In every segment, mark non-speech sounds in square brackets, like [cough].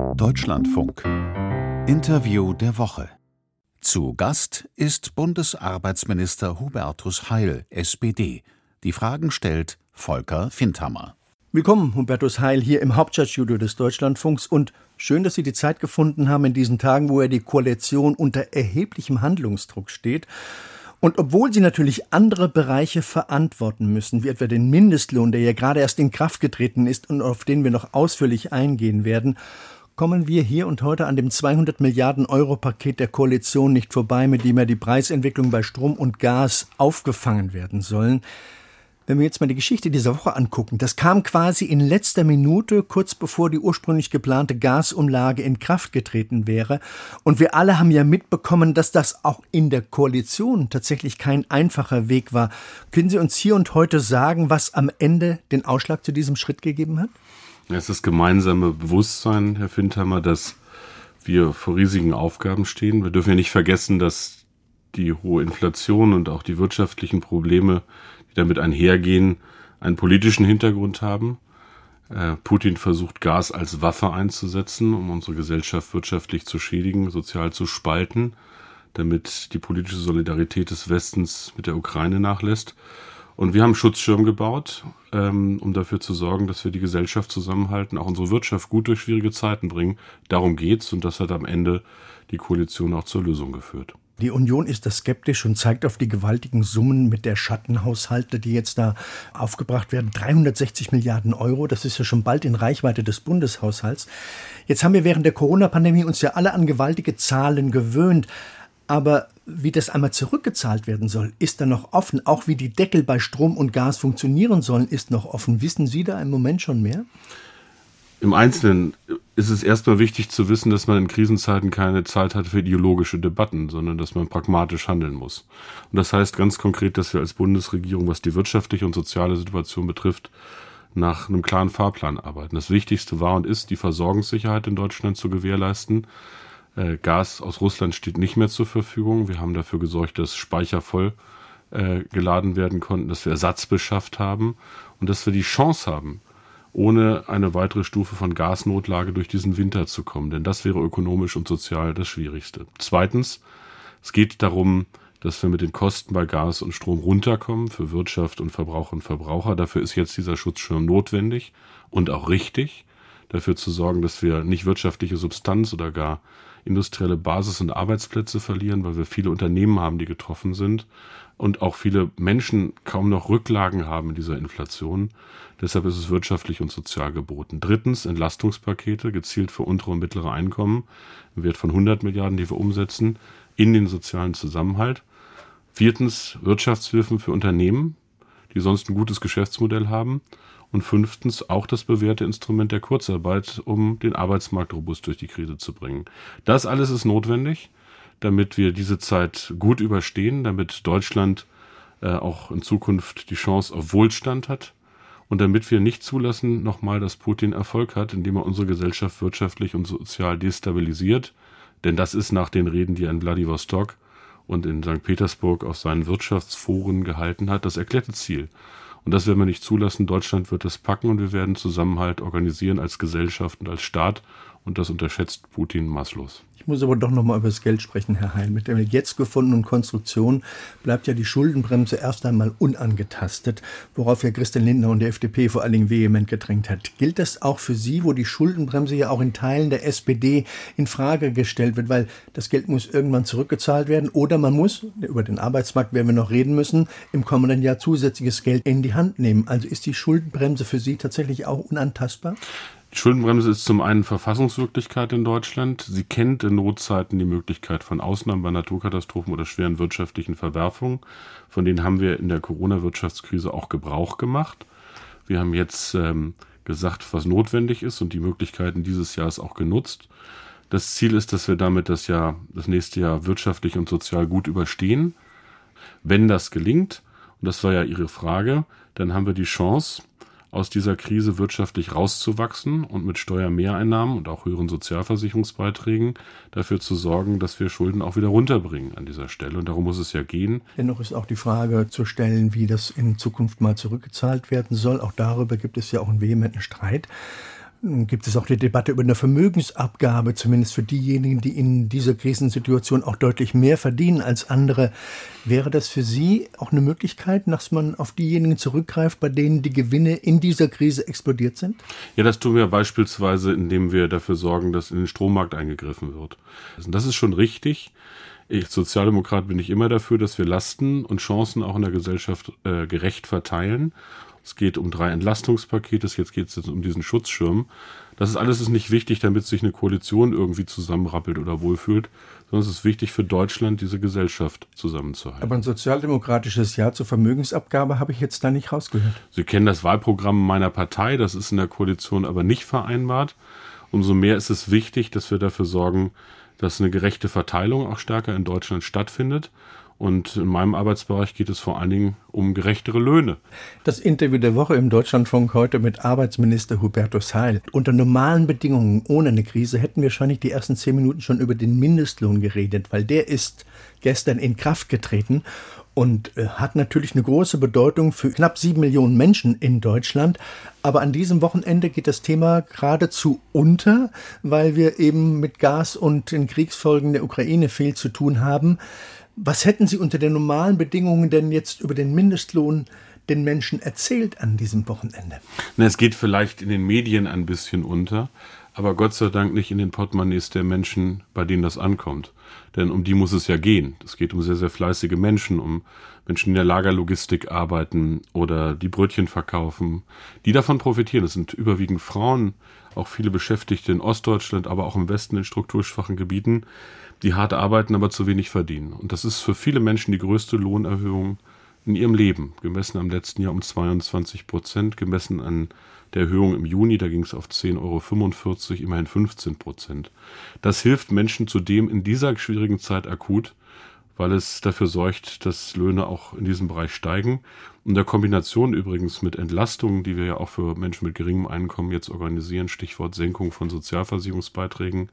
Deutschlandfunk. Interview der Woche. Zu Gast ist Bundesarbeitsminister Hubertus Heil, SPD. Die Fragen stellt Volker Findhammer. Willkommen, Hubertus Heil, hier im Hauptstadtstudio des Deutschlandfunks und schön, dass Sie die Zeit gefunden haben in diesen Tagen, wo ja die Koalition unter erheblichem Handlungsdruck steht. Und obwohl sie natürlich andere Bereiche verantworten müssen, wie etwa den Mindestlohn, der ja gerade erst in Kraft getreten ist und auf den wir noch ausführlich eingehen werden, kommen wir hier und heute an dem 200 Milliarden Euro Paket der Koalition nicht vorbei, mit dem ja die Preisentwicklung bei Strom und Gas aufgefangen werden sollen. Wenn wir jetzt mal die Geschichte dieser Woche angucken, das kam quasi in letzter Minute, kurz bevor die ursprünglich geplante Gasumlage in Kraft getreten wäre. Und wir alle haben ja mitbekommen, dass das auch in der Koalition tatsächlich kein einfacher Weg war. Können Sie uns hier und heute sagen, was am Ende den Ausschlag zu diesem Schritt gegeben hat? Es ist gemeinsame Bewusstsein, Herr Findhammer, dass wir vor riesigen Aufgaben stehen. Wir dürfen ja nicht vergessen, dass die hohe Inflation und auch die wirtschaftlichen Probleme die damit einhergehen, einen politischen Hintergrund haben. Äh, Putin versucht Gas als Waffe einzusetzen, um unsere Gesellschaft wirtschaftlich zu schädigen, sozial zu spalten, damit die politische Solidarität des Westens mit der Ukraine nachlässt. Und wir haben Schutzschirm gebaut, ähm, um dafür zu sorgen, dass wir die Gesellschaft zusammenhalten, auch unsere Wirtschaft gut durch schwierige Zeiten bringen. Darum geht's und das hat am Ende die Koalition auch zur Lösung geführt. Die Union ist da skeptisch und zeigt auf die gewaltigen Summen mit der Schattenhaushalte, die jetzt da aufgebracht werden. 360 Milliarden Euro, das ist ja schon bald in Reichweite des Bundeshaushalts. Jetzt haben wir während der Corona-Pandemie uns ja alle an gewaltige Zahlen gewöhnt. Aber wie das einmal zurückgezahlt werden soll, ist da noch offen. Auch wie die Deckel bei Strom und Gas funktionieren sollen, ist noch offen. Wissen Sie da im Moment schon mehr? Im Einzelnen ist es erstmal wichtig zu wissen, dass man in Krisenzeiten keine Zeit hat für ideologische Debatten, sondern dass man pragmatisch handeln muss. Und das heißt ganz konkret, dass wir als Bundesregierung, was die wirtschaftliche und soziale Situation betrifft, nach einem klaren Fahrplan arbeiten. Das Wichtigste war und ist, die Versorgungssicherheit in Deutschland zu gewährleisten. Äh, Gas aus Russland steht nicht mehr zur Verfügung. Wir haben dafür gesorgt, dass Speicher voll äh, geladen werden konnten, dass wir Ersatz beschafft haben und dass wir die Chance haben, ohne eine weitere Stufe von Gasnotlage durch diesen Winter zu kommen. Denn das wäre ökonomisch und sozial das Schwierigste. Zweitens, es geht darum, dass wir mit den Kosten bei Gas und Strom runterkommen für Wirtschaft und Verbraucher und Verbraucher. Dafür ist jetzt dieser Schutzschirm notwendig und auch richtig, dafür zu sorgen, dass wir nicht wirtschaftliche Substanz oder gar industrielle Basis und Arbeitsplätze verlieren, weil wir viele Unternehmen haben, die getroffen sind und auch viele Menschen kaum noch Rücklagen haben in dieser Inflation. Deshalb ist es wirtschaftlich und sozial geboten. Drittens Entlastungspakete gezielt für untere und mittlere Einkommen im Wert von 100 Milliarden, die wir umsetzen in den sozialen Zusammenhalt. Viertens Wirtschaftshilfen für Unternehmen, die sonst ein gutes Geschäftsmodell haben. Und fünftens auch das bewährte Instrument der Kurzarbeit, um den Arbeitsmarkt robust durch die Krise zu bringen. Das alles ist notwendig, damit wir diese Zeit gut überstehen, damit Deutschland äh, auch in Zukunft die Chance auf Wohlstand hat und damit wir nicht zulassen nochmal, dass Putin Erfolg hat, indem er unsere Gesellschaft wirtschaftlich und sozial destabilisiert. Denn das ist nach den Reden, die er in Vladivostok und in St. Petersburg auf seinen Wirtschaftsforen gehalten hat, das erklärte Ziel. Und das werden wir nicht zulassen. Deutschland wird das packen und wir werden Zusammenhalt organisieren als Gesellschaft und als Staat. Und das unterschätzt Putin maßlos. Ich muss aber doch noch mal über das Geld sprechen, Herr Heil. Mit der jetzt gefundenen Konstruktion bleibt ja die Schuldenbremse erst einmal unangetastet, worauf ja Christian Lindner und die FDP vor allen Dingen vehement gedrängt hat. Gilt das auch für Sie, wo die Schuldenbremse ja auch in Teilen der SPD in Frage gestellt wird, weil das Geld muss irgendwann zurückgezahlt werden oder man muss, über den Arbeitsmarkt werden wir noch reden müssen, im kommenden Jahr zusätzliches Geld in die Hand nehmen. Also ist die Schuldenbremse für Sie tatsächlich auch unantastbar? Die Schuldenbremse ist zum einen Verfassungswirklichkeit in Deutschland. Sie kennt in Notzeiten die Möglichkeit von Ausnahmen bei Naturkatastrophen oder schweren wirtschaftlichen Verwerfungen. Von denen haben wir in der Corona-Wirtschaftskrise auch Gebrauch gemacht. Wir haben jetzt ähm, gesagt, was notwendig ist und die Möglichkeiten dieses Jahres auch genutzt. Das Ziel ist, dass wir damit das Jahr, das nächste Jahr wirtschaftlich und sozial gut überstehen. Wenn das gelingt, und das war ja Ihre Frage, dann haben wir die Chance, aus dieser Krise wirtschaftlich rauszuwachsen und mit Steuermehreinnahmen und auch höheren Sozialversicherungsbeiträgen dafür zu sorgen, dass wir Schulden auch wieder runterbringen an dieser Stelle. Und darum muss es ja gehen. Dennoch ist auch die Frage zu stellen, wie das in Zukunft mal zurückgezahlt werden soll. Auch darüber gibt es ja auch einen vehementen Streit. Gibt es auch die Debatte über eine Vermögensabgabe, zumindest für diejenigen, die in dieser Krisensituation auch deutlich mehr verdienen als andere. Wäre das für Sie auch eine Möglichkeit, dass man auf diejenigen zurückgreift, bei denen die Gewinne in dieser Krise explodiert sind? Ja, das tun wir beispielsweise, indem wir dafür sorgen, dass in den Strommarkt eingegriffen wird. Das ist schon richtig. Ich Sozialdemokrat bin ich immer dafür, dass wir Lasten und Chancen auch in der Gesellschaft äh, gerecht verteilen. Es geht um drei Entlastungspakete, jetzt geht es jetzt um diesen Schutzschirm. Das ist alles ist nicht wichtig, damit sich eine Koalition irgendwie zusammenrappelt oder wohlfühlt, sondern es ist wichtig für Deutschland, diese Gesellschaft zusammenzuhalten. Aber ein sozialdemokratisches Ja zur Vermögensabgabe habe ich jetzt da nicht rausgehört. Sie kennen das Wahlprogramm meiner Partei, das ist in der Koalition aber nicht vereinbart. Umso mehr ist es wichtig, dass wir dafür sorgen, dass eine gerechte Verteilung auch stärker in Deutschland stattfindet. Und in meinem Arbeitsbereich geht es vor allen Dingen um gerechtere Löhne. Das Interview der Woche im Deutschlandfunk heute mit Arbeitsminister Hubertus Heil. Unter normalen Bedingungen, ohne eine Krise, hätten wir wahrscheinlich die ersten zehn Minuten schon über den Mindestlohn geredet, weil der ist gestern in Kraft getreten und äh, hat natürlich eine große Bedeutung für knapp sieben Millionen Menschen in Deutschland. Aber an diesem Wochenende geht das Thema geradezu unter, weil wir eben mit Gas und den Kriegsfolgen der Ukraine viel zu tun haben. Was hätten Sie unter den normalen Bedingungen denn jetzt über den Mindestlohn den Menschen erzählt an diesem Wochenende? Na, es geht vielleicht in den Medien ein bisschen unter, aber Gott sei Dank nicht in den Portemonnaies der Menschen, bei denen das ankommt. Denn um die muss es ja gehen. Es geht um sehr, sehr fleißige Menschen, um Menschen, die in der Lagerlogistik arbeiten oder die Brötchen verkaufen, die davon profitieren. Das sind überwiegend Frauen, auch viele Beschäftigte in Ostdeutschland, aber auch im Westen in strukturschwachen Gebieten, die hart arbeiten, aber zu wenig verdienen. Und das ist für viele Menschen die größte Lohnerhöhung in ihrem Leben, gemessen am letzten Jahr um 22 Prozent, gemessen an der Erhöhung im Juni, da ging es auf 10,45 Euro, immerhin 15 Prozent. Das hilft Menschen zudem in dieser schwierigen Zeit akut, weil es dafür sorgt, dass Löhne auch in diesem Bereich steigen. Und der Kombination übrigens mit Entlastungen, die wir ja auch für Menschen mit geringem Einkommen jetzt organisieren, Stichwort Senkung von Sozialversicherungsbeiträgen,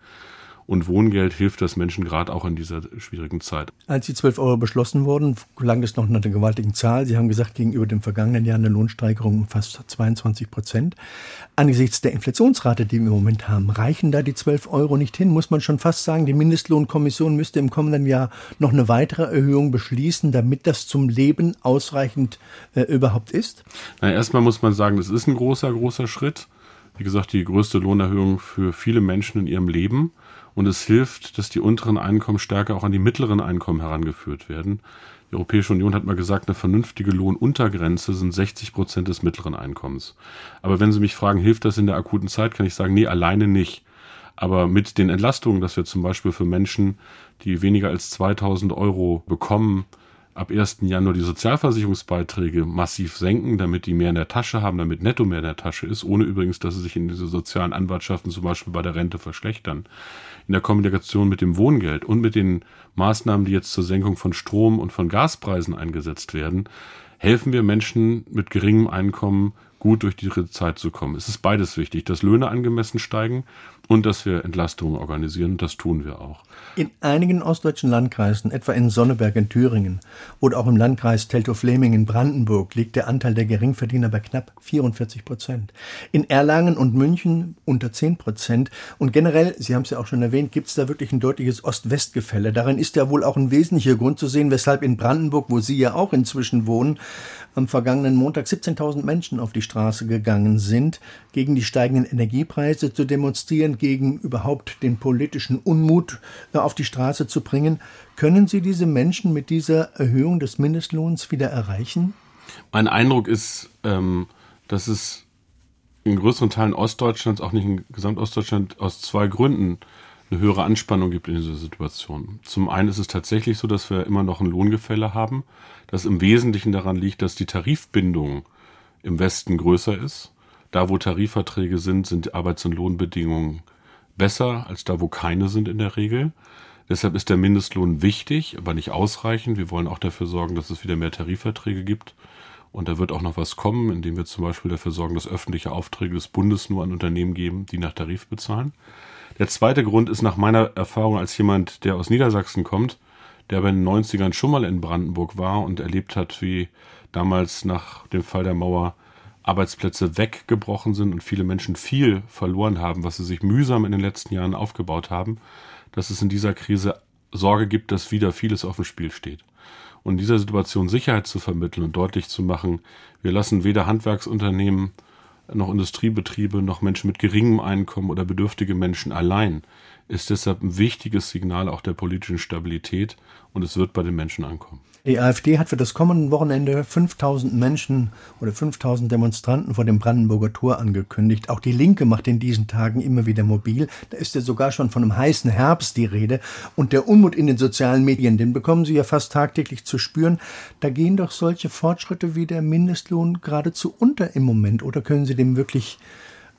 und Wohngeld hilft das Menschen gerade auch in dieser schwierigen Zeit. Als die 12 Euro beschlossen wurden, klang es noch nach einer gewaltigen Zahl. Sie haben gesagt, gegenüber dem vergangenen Jahr eine Lohnsteigerung um fast 22 Prozent. Angesichts der Inflationsrate, die wir im Moment haben, reichen da die 12 Euro nicht hin? Muss man schon fast sagen, die Mindestlohnkommission müsste im kommenden Jahr noch eine weitere Erhöhung beschließen, damit das zum Leben ausreichend äh, überhaupt ist? Na, erstmal muss man sagen, das ist ein großer, großer Schritt. Wie gesagt, die größte Lohnerhöhung für viele Menschen in ihrem Leben und es hilft, dass die unteren Einkommen stärker auch an die mittleren Einkommen herangeführt werden. Die Europäische Union hat mal gesagt, eine vernünftige Lohnuntergrenze sind 60 Prozent des mittleren Einkommens. Aber wenn Sie mich fragen, hilft das in der akuten Zeit, kann ich sagen, nee, alleine nicht. Aber mit den Entlastungen, dass wir zum Beispiel für Menschen, die weniger als 2000 Euro bekommen, ab 1. Januar die Sozialversicherungsbeiträge massiv senken, damit die mehr in der Tasche haben, damit netto mehr in der Tasche ist, ohne übrigens, dass sie sich in diese sozialen Anwartschaften zum Beispiel bei der Rente verschlechtern in der Kombination mit dem Wohngeld und mit den Maßnahmen, die jetzt zur Senkung von Strom- und von Gaspreisen eingesetzt werden, helfen wir Menschen mit geringem Einkommen gut durch diese Zeit zu kommen. Es ist beides wichtig, dass Löhne angemessen steigen und dass wir Entlastungen organisieren. Das tun wir auch. In einigen ostdeutschen Landkreisen, etwa in Sonneberg in Thüringen oder auch im Landkreis Teltow-Fleming in Brandenburg, liegt der Anteil der Geringverdiener bei knapp 44 Prozent. In Erlangen und München unter 10 Prozent. Und generell, Sie haben es ja auch schon erwähnt, gibt es da wirklich ein deutliches Ost-West-Gefälle. Darin ist ja wohl auch ein wesentlicher Grund zu sehen, weshalb in Brandenburg, wo Sie ja auch inzwischen wohnen, am vergangenen Montag 17.000 Menschen auf die Straße gegangen sind, gegen die steigenden Energiepreise zu demonstrieren, gegen überhaupt den politischen Unmut äh, auf die Straße zu bringen. Können Sie diese Menschen mit dieser Erhöhung des Mindestlohns wieder erreichen? Mein Eindruck ist, ähm, dass es in größeren Teilen Ostdeutschlands, auch nicht in Gesamtostdeutschland, aus zwei Gründen eine höhere Anspannung gibt in dieser Situation. Zum einen ist es tatsächlich so, dass wir immer noch ein Lohngefälle haben, das im Wesentlichen daran liegt, dass die Tarifbindung im Westen größer ist. Da, wo Tarifverträge sind, sind Arbeits- und Lohnbedingungen besser als da, wo keine sind in der Regel. Deshalb ist der Mindestlohn wichtig, aber nicht ausreichend. Wir wollen auch dafür sorgen, dass es wieder mehr Tarifverträge gibt. Und da wird auch noch was kommen, indem wir zum Beispiel dafür sorgen, dass öffentliche Aufträge des Bundes nur an Unternehmen geben, die nach Tarif bezahlen. Der zweite Grund ist nach meiner Erfahrung als jemand, der aus Niedersachsen kommt, der bei den 90ern schon mal in Brandenburg war und erlebt hat, wie damals nach dem Fall der Mauer Arbeitsplätze weggebrochen sind und viele Menschen viel verloren haben, was sie sich mühsam in den letzten Jahren aufgebaut haben, dass es in dieser Krise Sorge gibt, dass wieder vieles auf dem Spiel steht. Und in dieser Situation Sicherheit zu vermitteln und deutlich zu machen, wir lassen weder Handwerksunternehmen noch Industriebetriebe noch Menschen mit geringem Einkommen oder bedürftige Menschen allein, ist deshalb ein wichtiges Signal auch der politischen Stabilität und es wird bei den Menschen ankommen. Die AfD hat für das kommende Wochenende 5000 Menschen oder 5000 Demonstranten vor dem Brandenburger Tor angekündigt. Auch die Linke macht in diesen Tagen immer wieder mobil. Da ist ja sogar schon von einem heißen Herbst die Rede. Und der Unmut in den sozialen Medien, den bekommen Sie ja fast tagtäglich zu spüren. Da gehen doch solche Fortschritte wie der Mindestlohn geradezu unter im Moment. Oder können Sie dem wirklich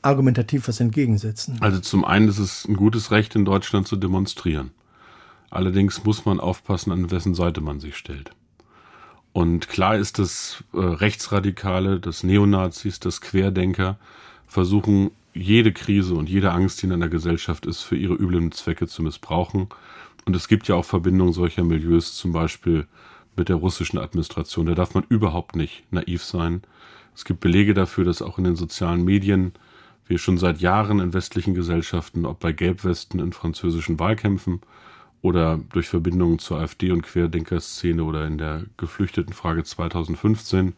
argumentativ was entgegensetzen? Also zum einen ist es ein gutes Recht in Deutschland zu demonstrieren. Allerdings muss man aufpassen, an wessen Seite man sich stellt. Und klar ist, dass äh, Rechtsradikale, dass Neonazis, dass Querdenker versuchen, jede Krise und jede Angst, die in einer Gesellschaft ist, für ihre üblen Zwecke zu missbrauchen. Und es gibt ja auch Verbindungen solcher Milieus, zum Beispiel mit der russischen Administration. Da darf man überhaupt nicht naiv sein. Es gibt Belege dafür, dass auch in den sozialen Medien wir schon seit Jahren in westlichen Gesellschaften, ob bei Gelbwesten in französischen Wahlkämpfen oder durch Verbindungen zur AfD und Querdenkerszene oder in der Geflüchtetenfrage 2015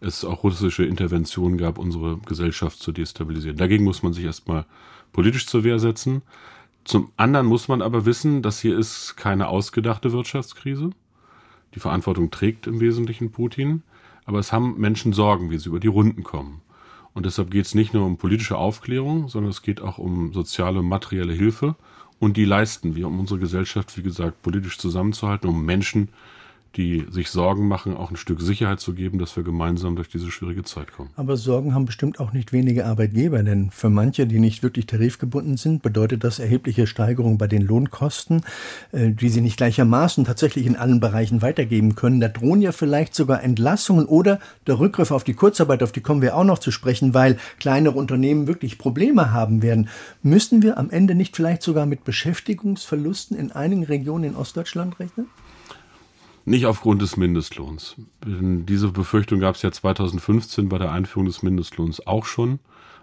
es auch russische Interventionen gab, unsere Gesellschaft zu destabilisieren. Dagegen muss man sich erstmal politisch zur Wehr setzen. Zum anderen muss man aber wissen, dass hier ist keine ausgedachte Wirtschaftskrise. Die Verantwortung trägt im Wesentlichen Putin, aber es haben Menschen Sorgen, wie sie über die Runden kommen. Und deshalb geht es nicht nur um politische Aufklärung, sondern es geht auch um soziale und materielle Hilfe. Und die leisten wir, um unsere Gesellschaft, wie gesagt, politisch zusammenzuhalten, um Menschen die sich Sorgen machen, auch ein Stück Sicherheit zu geben, dass wir gemeinsam durch diese schwierige Zeit kommen. Aber Sorgen haben bestimmt auch nicht wenige Arbeitgeber, denn für manche, die nicht wirklich tarifgebunden sind, bedeutet das erhebliche Steigerungen bei den Lohnkosten, äh, die sie nicht gleichermaßen tatsächlich in allen Bereichen weitergeben können. Da drohen ja vielleicht sogar Entlassungen oder der Rückgriff auf die Kurzarbeit, auf die kommen wir auch noch zu sprechen, weil kleinere Unternehmen wirklich Probleme haben werden. Müssen wir am Ende nicht vielleicht sogar mit Beschäftigungsverlusten in einigen Regionen in Ostdeutschland rechnen? Nicht aufgrund des Mindestlohns. Diese Befürchtung gab es ja 2015 bei der Einführung des Mindestlohns auch schon.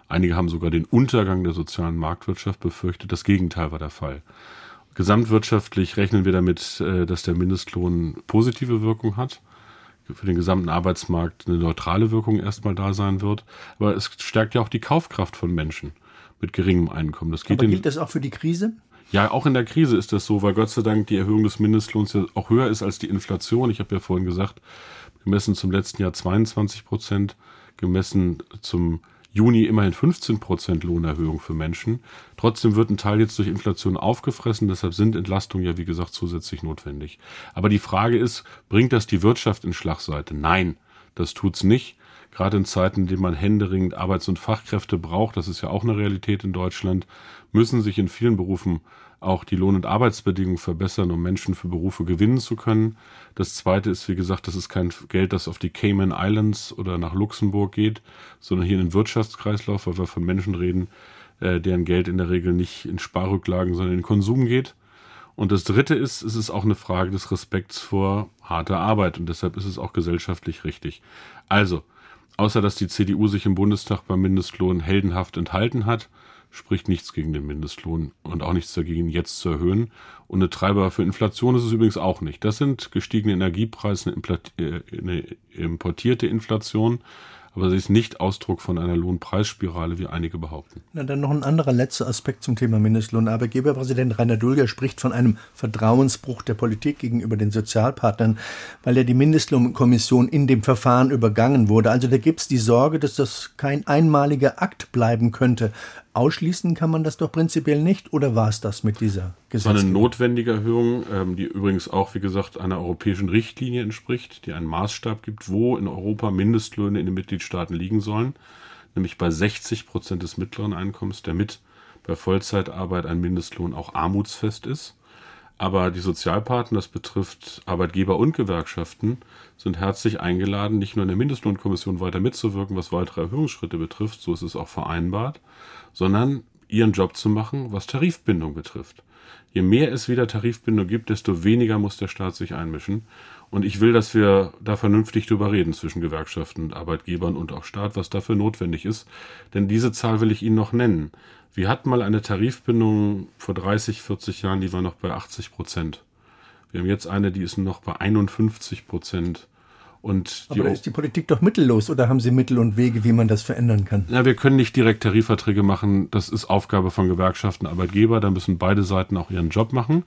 Einige haben sogar den Untergang der sozialen Marktwirtschaft befürchtet. Das Gegenteil war der Fall. Gesamtwirtschaftlich rechnen wir damit, äh, dass der Mindestlohn positive Wirkung hat. Für den gesamten Arbeitsmarkt eine neutrale Wirkung erstmal da sein wird. Aber es stärkt ja auch die Kaufkraft von Menschen mit geringem Einkommen. Das geht Aber gilt das auch für die Krise? Ja, auch in der Krise ist das so, weil Gott sei Dank die Erhöhung des Mindestlohns ja auch höher ist als die Inflation. Ich habe ja vorhin gesagt, gemessen zum letzten Jahr 22 Prozent, gemessen zum Juni immerhin 15 Prozent Lohnerhöhung für Menschen. Trotzdem wird ein Teil jetzt durch Inflation aufgefressen, deshalb sind Entlastungen ja, wie gesagt, zusätzlich notwendig. Aber die Frage ist, bringt das die Wirtschaft in Schlagseite? Nein, das tut's nicht. Gerade in Zeiten, in denen man händeringend Arbeits- und Fachkräfte braucht, das ist ja auch eine Realität in Deutschland, müssen sich in vielen Berufen auch die Lohn- und Arbeitsbedingungen verbessern, um Menschen für Berufe gewinnen zu können. Das Zweite ist, wie gesagt, das ist kein Geld, das auf die Cayman Islands oder nach Luxemburg geht, sondern hier in den Wirtschaftskreislauf, weil wir von Menschen reden, äh, deren Geld in der Regel nicht in Sparrücklagen, sondern in Konsum geht. Und das Dritte ist, es ist auch eine Frage des Respekts vor harter Arbeit und deshalb ist es auch gesellschaftlich richtig. Also, außer dass die CDU sich im Bundestag beim Mindestlohn heldenhaft enthalten hat, spricht nichts gegen den Mindestlohn und auch nichts dagegen, jetzt zu erhöhen. Und eine Treiber für Inflation ist es übrigens auch nicht. Das sind gestiegene Energiepreise, eine äh, importierte Inflation aber sie ist nicht Ausdruck von einer Lohnpreisspirale, wie einige behaupten. Na, dann noch ein anderer letzter Aspekt zum Thema Mindestlohn. Arbeitgeberpräsident Rainer Dulger spricht von einem Vertrauensbruch der Politik gegenüber den Sozialpartnern, weil ja die Mindestlohnkommission in dem Verfahren übergangen wurde. Also da gibt es die Sorge, dass das kein einmaliger Akt bleiben könnte. Ausschließen kann man das doch prinzipiell nicht, oder war es das mit dieser Gesetzgebung? Es war eine notwendige Erhöhung, ähm, die übrigens auch, wie gesagt, einer europäischen Richtlinie entspricht, die einen Maßstab gibt, wo in Europa Mindestlöhne in den Mitgliedstaaten liegen sollen, nämlich bei 60 Prozent des mittleren Einkommens, damit bei Vollzeitarbeit ein Mindestlohn auch armutsfest ist. Aber die Sozialpartner, das betrifft Arbeitgeber und Gewerkschaften, sind herzlich eingeladen, nicht nur in der Mindestlohnkommission weiter mitzuwirken, was weitere Erhöhungsschritte betrifft, so ist es auch vereinbart, sondern ihren Job zu machen, was Tarifbindung betrifft. Je mehr es wieder Tarifbindung gibt, desto weniger muss der Staat sich einmischen. Und ich will, dass wir da vernünftig drüber reden zwischen Gewerkschaften Arbeitgebern und auch Staat, was dafür notwendig ist. Denn diese Zahl will ich Ihnen noch nennen. Wir hatten mal eine Tarifbindung vor 30, 40 Jahren, die war noch bei 80 Prozent. Wir haben jetzt eine, die ist noch bei 51 Prozent. Und Aber da ist die Politik doch mittellos oder haben Sie Mittel und Wege, wie man das verändern kann? Ja, wir können nicht direkt Tarifverträge machen. Das ist Aufgabe von Gewerkschaften, Arbeitgeber. Da müssen beide Seiten auch ihren Job machen.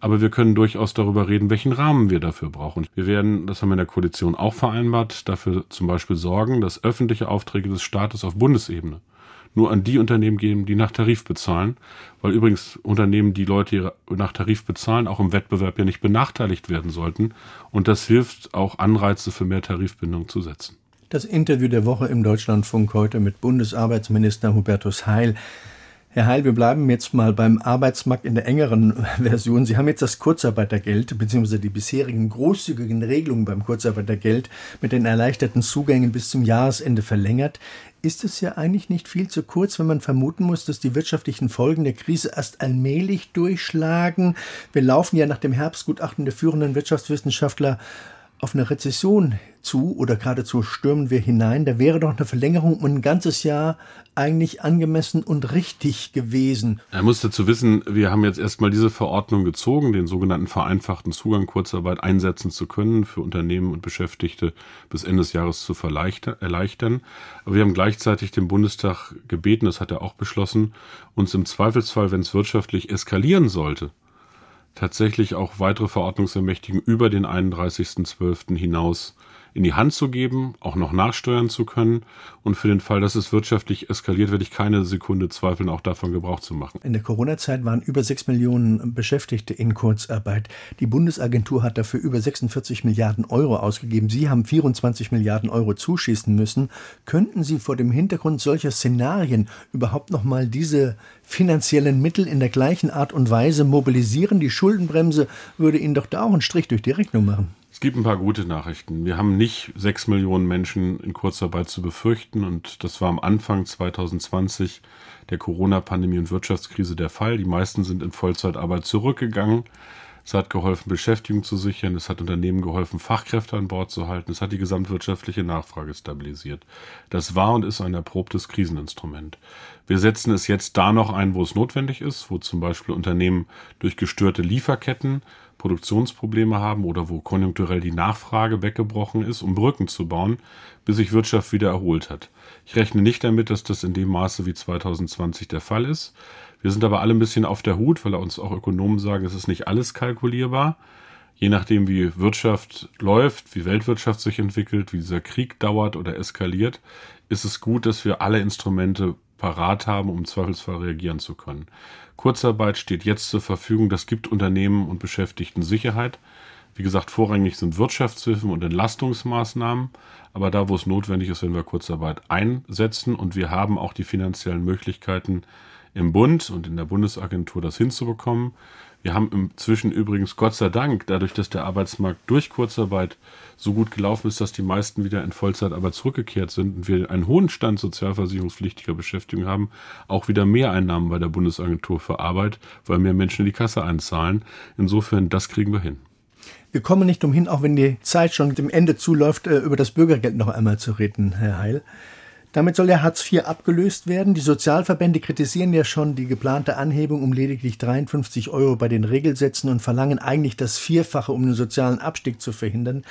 Aber wir können durchaus darüber reden, welchen Rahmen wir dafür brauchen. Wir werden, das haben wir in der Koalition auch vereinbart, dafür zum Beispiel sorgen, dass öffentliche Aufträge des Staates auf Bundesebene nur an die Unternehmen geben, die nach Tarif bezahlen. Weil übrigens Unternehmen, die Leute nach Tarif bezahlen, auch im Wettbewerb ja nicht benachteiligt werden sollten. Und das hilft auch Anreize für mehr Tarifbindung zu setzen. Das Interview der Woche im Deutschlandfunk heute mit Bundesarbeitsminister Hubertus Heil. Herr Heil, wir bleiben jetzt mal beim Arbeitsmarkt in der engeren [laughs] Version. Sie haben jetzt das Kurzarbeitergeld bzw. die bisherigen großzügigen Regelungen beim Kurzarbeitergeld mit den erleichterten Zugängen bis zum Jahresende verlängert. Ist es ja eigentlich nicht viel zu kurz, wenn man vermuten muss, dass die wirtschaftlichen Folgen der Krise erst allmählich durchschlagen. Wir laufen ja nach dem Herbstgutachten der führenden Wirtschaftswissenschaftler auf eine Rezession zu oder geradezu stürmen wir hinein, da wäre doch eine Verlängerung um ein ganzes Jahr eigentlich angemessen und richtig gewesen. Er muss dazu wissen, wir haben jetzt erstmal diese Verordnung gezogen, den sogenannten vereinfachten Zugang Kurzarbeit einsetzen zu können, für Unternehmen und Beschäftigte bis Ende des Jahres zu erleichtern. Aber wir haben gleichzeitig den Bundestag gebeten, das hat er auch beschlossen, uns im Zweifelsfall, wenn es wirtschaftlich eskalieren sollte, tatsächlich auch weitere Verordnungsermächtigungen über den 31.12. hinaus in die Hand zu geben, auch noch nachsteuern zu können. Und für den Fall, dass es wirtschaftlich eskaliert, werde ich keine Sekunde zweifeln, auch davon Gebrauch zu machen. In der Corona-Zeit waren über sechs Millionen Beschäftigte in Kurzarbeit. Die Bundesagentur hat dafür über 46 Milliarden Euro ausgegeben. Sie haben 24 Milliarden Euro zuschießen müssen. Könnten Sie vor dem Hintergrund solcher Szenarien überhaupt noch mal diese finanziellen Mittel in der gleichen Art und Weise mobilisieren? Die Schuldenbremse würde Ihnen doch da auch einen Strich durch die Rechnung machen. Es gibt ein paar gute Nachrichten. Wir haben nicht sechs Millionen Menschen in Kurzarbeit zu befürchten und das war am Anfang 2020 der Corona-Pandemie und Wirtschaftskrise der Fall. Die meisten sind in Vollzeitarbeit zurückgegangen. Es hat geholfen, Beschäftigung zu sichern. Es hat Unternehmen geholfen, Fachkräfte an Bord zu halten. Es hat die gesamtwirtschaftliche Nachfrage stabilisiert. Das war und ist ein erprobtes Kriseninstrument. Wir setzen es jetzt da noch ein, wo es notwendig ist, wo zum Beispiel Unternehmen durch gestörte Lieferketten Produktionsprobleme haben oder wo konjunkturell die Nachfrage weggebrochen ist, um Brücken zu bauen, bis sich Wirtschaft wieder erholt hat. Ich rechne nicht damit, dass das in dem Maße wie 2020 der Fall ist. Wir sind aber alle ein bisschen auf der Hut, weil uns auch Ökonomen sagen, es ist nicht alles kalkulierbar. Je nachdem, wie Wirtschaft läuft, wie Weltwirtschaft sich entwickelt, wie dieser Krieg dauert oder eskaliert, ist es gut, dass wir alle Instrumente parat haben, um im Zweifelsfall reagieren zu können. Kurzarbeit steht jetzt zur Verfügung. Das gibt Unternehmen und Beschäftigten Sicherheit. Wie gesagt, vorrangig sind Wirtschaftshilfen und Entlastungsmaßnahmen. Aber da, wo es notwendig ist, werden wir Kurzarbeit einsetzen. Und wir haben auch die finanziellen Möglichkeiten im Bund und in der Bundesagentur das hinzubekommen. Wir haben inzwischen übrigens Gott sei Dank, dadurch, dass der Arbeitsmarkt durch Kurzarbeit so gut gelaufen ist, dass die meisten wieder in Vollzeitarbeit zurückgekehrt sind und wir einen hohen Stand sozialversicherungspflichtiger Beschäftigung haben, auch wieder Mehreinnahmen bei der Bundesagentur für Arbeit, weil mehr Menschen in die Kasse einzahlen. Insofern, das kriegen wir hin. Wir kommen nicht umhin, auch wenn die Zeit schon dem Ende zuläuft, äh, über das Bürgergeld noch einmal zu reden, Herr Heil. Damit soll ja Hartz IV abgelöst werden. Die Sozialverbände kritisieren ja schon die geplante Anhebung um lediglich 53 Euro bei den Regelsätzen und verlangen eigentlich das Vierfache, um den sozialen Abstieg zu verhindern.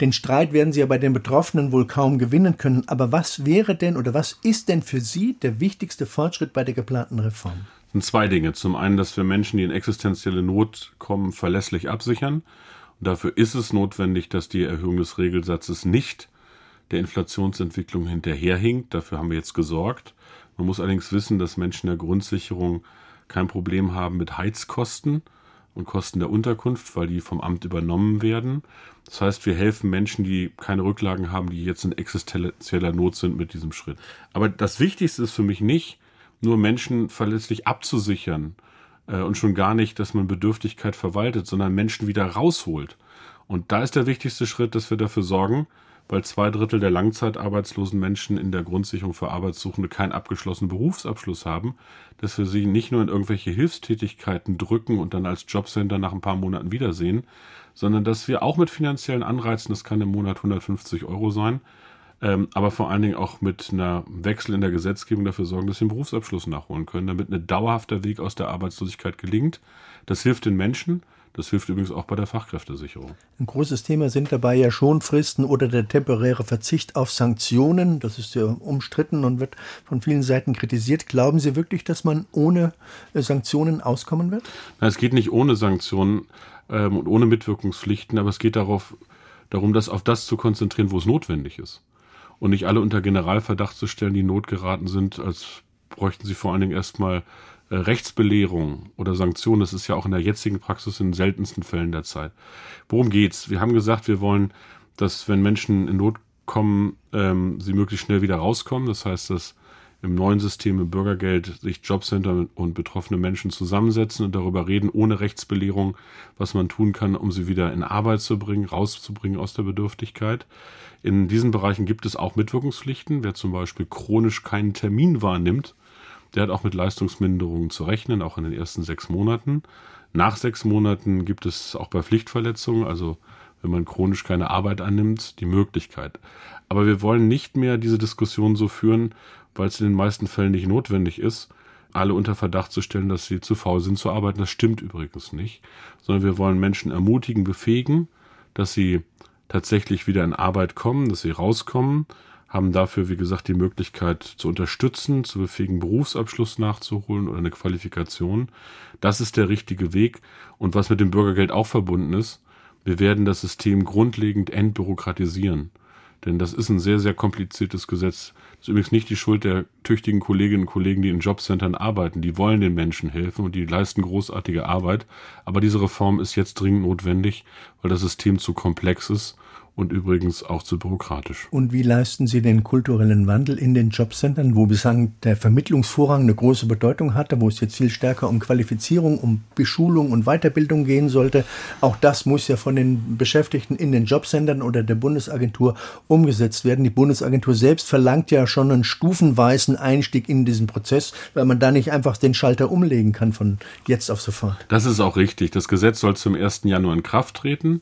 Den Streit werden sie ja bei den Betroffenen wohl kaum gewinnen können. Aber was wäre denn oder was ist denn für Sie der wichtigste Fortschritt bei der geplanten Reform? Das sind zwei Dinge. Zum einen, dass wir Menschen, die in existenzielle Not kommen, verlässlich absichern. Dafür ist es notwendig, dass die Erhöhung des Regelsatzes nicht der Inflationsentwicklung hinterherhinkt. Dafür haben wir jetzt gesorgt. Man muss allerdings wissen, dass Menschen der Grundsicherung kein Problem haben mit Heizkosten und Kosten der Unterkunft, weil die vom Amt übernommen werden. Das heißt, wir helfen Menschen, die keine Rücklagen haben, die jetzt in existenzieller Not sind mit diesem Schritt. Aber das Wichtigste ist für mich nicht, nur Menschen verletzlich abzusichern und schon gar nicht, dass man Bedürftigkeit verwaltet, sondern Menschen wieder rausholt. Und da ist der wichtigste Schritt, dass wir dafür sorgen, weil zwei Drittel der langzeitarbeitslosen Menschen in der Grundsicherung für Arbeitssuchende keinen abgeschlossenen Berufsabschluss haben, dass wir sie nicht nur in irgendwelche Hilfstätigkeiten drücken und dann als Jobcenter nach ein paar Monaten wiedersehen, sondern dass wir auch mit finanziellen Anreizen, das kann im Monat 150 Euro sein, ähm, aber vor allen Dingen auch mit einer Wechsel in der Gesetzgebung dafür sorgen, dass sie den Berufsabschluss nachholen können, damit ein dauerhafter Weg aus der Arbeitslosigkeit gelingt. Das hilft den Menschen, das hilft übrigens auch bei der Fachkräftesicherung. Ein großes Thema sind dabei ja Schonfristen oder der temporäre Verzicht auf Sanktionen. Das ist ja umstritten und wird von vielen Seiten kritisiert. Glauben Sie wirklich, dass man ohne äh, Sanktionen auskommen wird? Na, es geht nicht ohne Sanktionen ähm, und ohne Mitwirkungspflichten, aber es geht darauf, darum, das auf das zu konzentrieren, wo es notwendig ist. Und nicht alle unter Generalverdacht zu stellen, die not geraten sind, als bräuchten sie vor allen Dingen erstmal äh, Rechtsbelehrung oder Sanktionen, das ist ja auch in der jetzigen Praxis in den seltensten Fällen der Zeit. Worum geht's? Wir haben gesagt, wir wollen, dass wenn Menschen in Not kommen, ähm, sie möglichst schnell wieder rauskommen. Das heißt, dass im neuen System im Bürgergeld sich Jobcenter und betroffene Menschen zusammensetzen und darüber reden, ohne Rechtsbelehrung, was man tun kann, um sie wieder in Arbeit zu bringen, rauszubringen aus der Bedürftigkeit. In diesen Bereichen gibt es auch Mitwirkungspflichten. Wer zum Beispiel chronisch keinen Termin wahrnimmt, der hat auch mit Leistungsminderungen zu rechnen, auch in den ersten sechs Monaten. Nach sechs Monaten gibt es auch bei Pflichtverletzungen, also wenn man chronisch keine Arbeit annimmt, die Möglichkeit. Aber wir wollen nicht mehr diese Diskussion so führen, weil es in den meisten Fällen nicht notwendig ist, alle unter Verdacht zu stellen, dass sie zu faul sind zu arbeiten. Das stimmt übrigens nicht, sondern wir wollen Menschen ermutigen, befähigen, dass sie tatsächlich wieder in Arbeit kommen, dass sie rauskommen, haben dafür, wie gesagt, die Möglichkeit zu unterstützen, zu befähigen, Berufsabschluss nachzuholen oder eine Qualifikation. Das ist der richtige Weg. Und was mit dem Bürgergeld auch verbunden ist, wir werden das System grundlegend entbürokratisieren. Denn das ist ein sehr, sehr kompliziertes Gesetz. Das ist übrigens nicht die Schuld der tüchtigen Kolleginnen und Kollegen, die in Jobcentern arbeiten. Die wollen den Menschen helfen und die leisten großartige Arbeit. Aber diese Reform ist jetzt dringend notwendig, weil das System zu komplex ist und übrigens auch zu bürokratisch. Und wie leisten Sie den kulturellen Wandel in den Jobcentern, wo bislang der Vermittlungsvorrang eine große Bedeutung hatte, wo es jetzt viel stärker um Qualifizierung, um Beschulung und Weiterbildung gehen sollte? Auch das muss ja von den Beschäftigten in den Jobcentern oder der Bundesagentur umgesetzt werden. Die Bundesagentur selbst verlangt ja schon einen stufenweisen Einstieg in diesen Prozess, weil man da nicht einfach den Schalter umlegen kann von jetzt auf sofort. Das ist auch richtig. Das Gesetz soll zum 1. Januar in Kraft treten.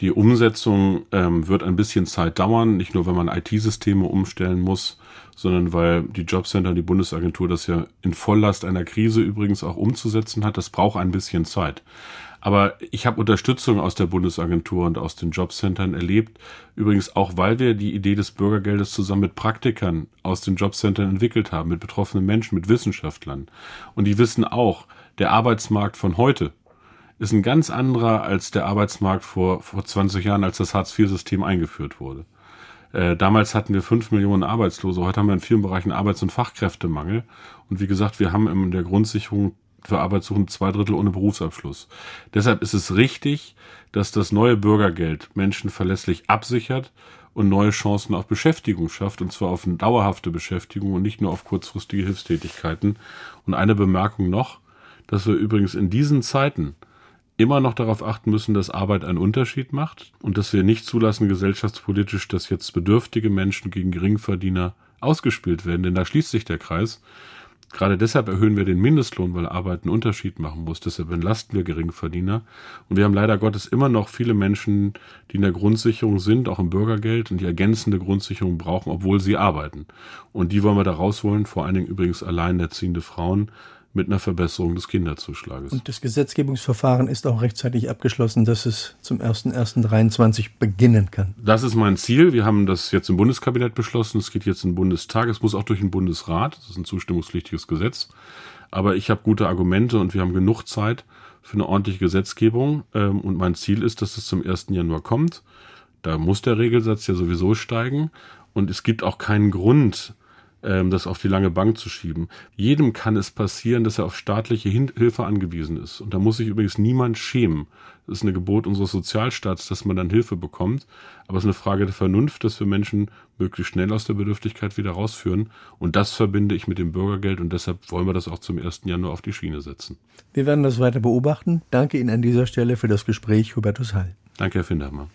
Die Umsetzung ähm, wird ein bisschen Zeit dauern, nicht nur, wenn man IT-Systeme umstellen muss, sondern weil die Jobcenter, die Bundesagentur das ja in Volllast einer Krise übrigens auch umzusetzen hat. Das braucht ein bisschen Zeit. Aber ich habe Unterstützung aus der Bundesagentur und aus den Jobcentern erlebt. Übrigens auch, weil wir die Idee des Bürgergeldes zusammen mit Praktikern aus den Jobcentern entwickelt haben, mit betroffenen Menschen, mit Wissenschaftlern. Und die wissen auch, der Arbeitsmarkt von heute, ist ein ganz anderer als der Arbeitsmarkt vor, vor 20 Jahren, als das Hartz-IV-System eingeführt wurde. Äh, damals hatten wir fünf Millionen Arbeitslose, heute haben wir in vielen Bereichen Arbeits- und Fachkräftemangel. Und wie gesagt, wir haben in der Grundsicherung für Arbeitssuchende zwei Drittel ohne Berufsabschluss. Deshalb ist es richtig, dass das neue Bürgergeld Menschen verlässlich absichert und neue Chancen auf Beschäftigung schafft, und zwar auf eine dauerhafte Beschäftigung und nicht nur auf kurzfristige Hilfstätigkeiten. Und eine Bemerkung noch, dass wir übrigens in diesen Zeiten immer noch darauf achten müssen, dass Arbeit einen Unterschied macht und dass wir nicht zulassen gesellschaftspolitisch, dass jetzt bedürftige Menschen gegen Geringverdiener ausgespielt werden, denn da schließt sich der Kreis. Gerade deshalb erhöhen wir den Mindestlohn, weil Arbeit einen Unterschied machen muss. Deshalb entlasten wir Geringverdiener. Und wir haben leider Gottes immer noch viele Menschen, die in der Grundsicherung sind, auch im Bürgergeld und die ergänzende Grundsicherung brauchen, obwohl sie arbeiten. Und die wollen wir da rausholen, vor allen Dingen übrigens alleinerziehende Frauen, mit einer Verbesserung des Kinderzuschlages. Und das Gesetzgebungsverfahren ist auch rechtzeitig abgeschlossen, dass es zum 01.01.23 beginnen kann. Das ist mein Ziel. Wir haben das jetzt im Bundeskabinett beschlossen. Es geht jetzt in den Bundestag. Es muss auch durch den Bundesrat. Das ist ein zustimmungspflichtiges Gesetz. Aber ich habe gute Argumente und wir haben genug Zeit für eine ordentliche Gesetzgebung. Ähm, und mein Ziel ist, dass es zum 1. Januar kommt. Da muss der Regelsatz ja sowieso steigen. Und es gibt auch keinen Grund, ähm, das auf die lange Bank zu schieben. Jedem kann es passieren, dass er auf staatliche Hilfe angewiesen ist. Und da muss sich übrigens niemand schämen. Das ist eine Gebot unseres Sozialstaats, dass man dann Hilfe bekommt. Aber es ist eine Frage der Vernunft, dass wir Menschen möglichst schnell aus der Bedürftigkeit wieder rausführen. Und das verbinde ich mit dem Bürgergeld und deshalb wollen wir das auch zum 1. Januar auf die Schiene setzen. Wir werden das weiter beobachten. Danke Ihnen an dieser Stelle für das Gespräch, Hubertus Heil. Danke, Herr Finderhammer.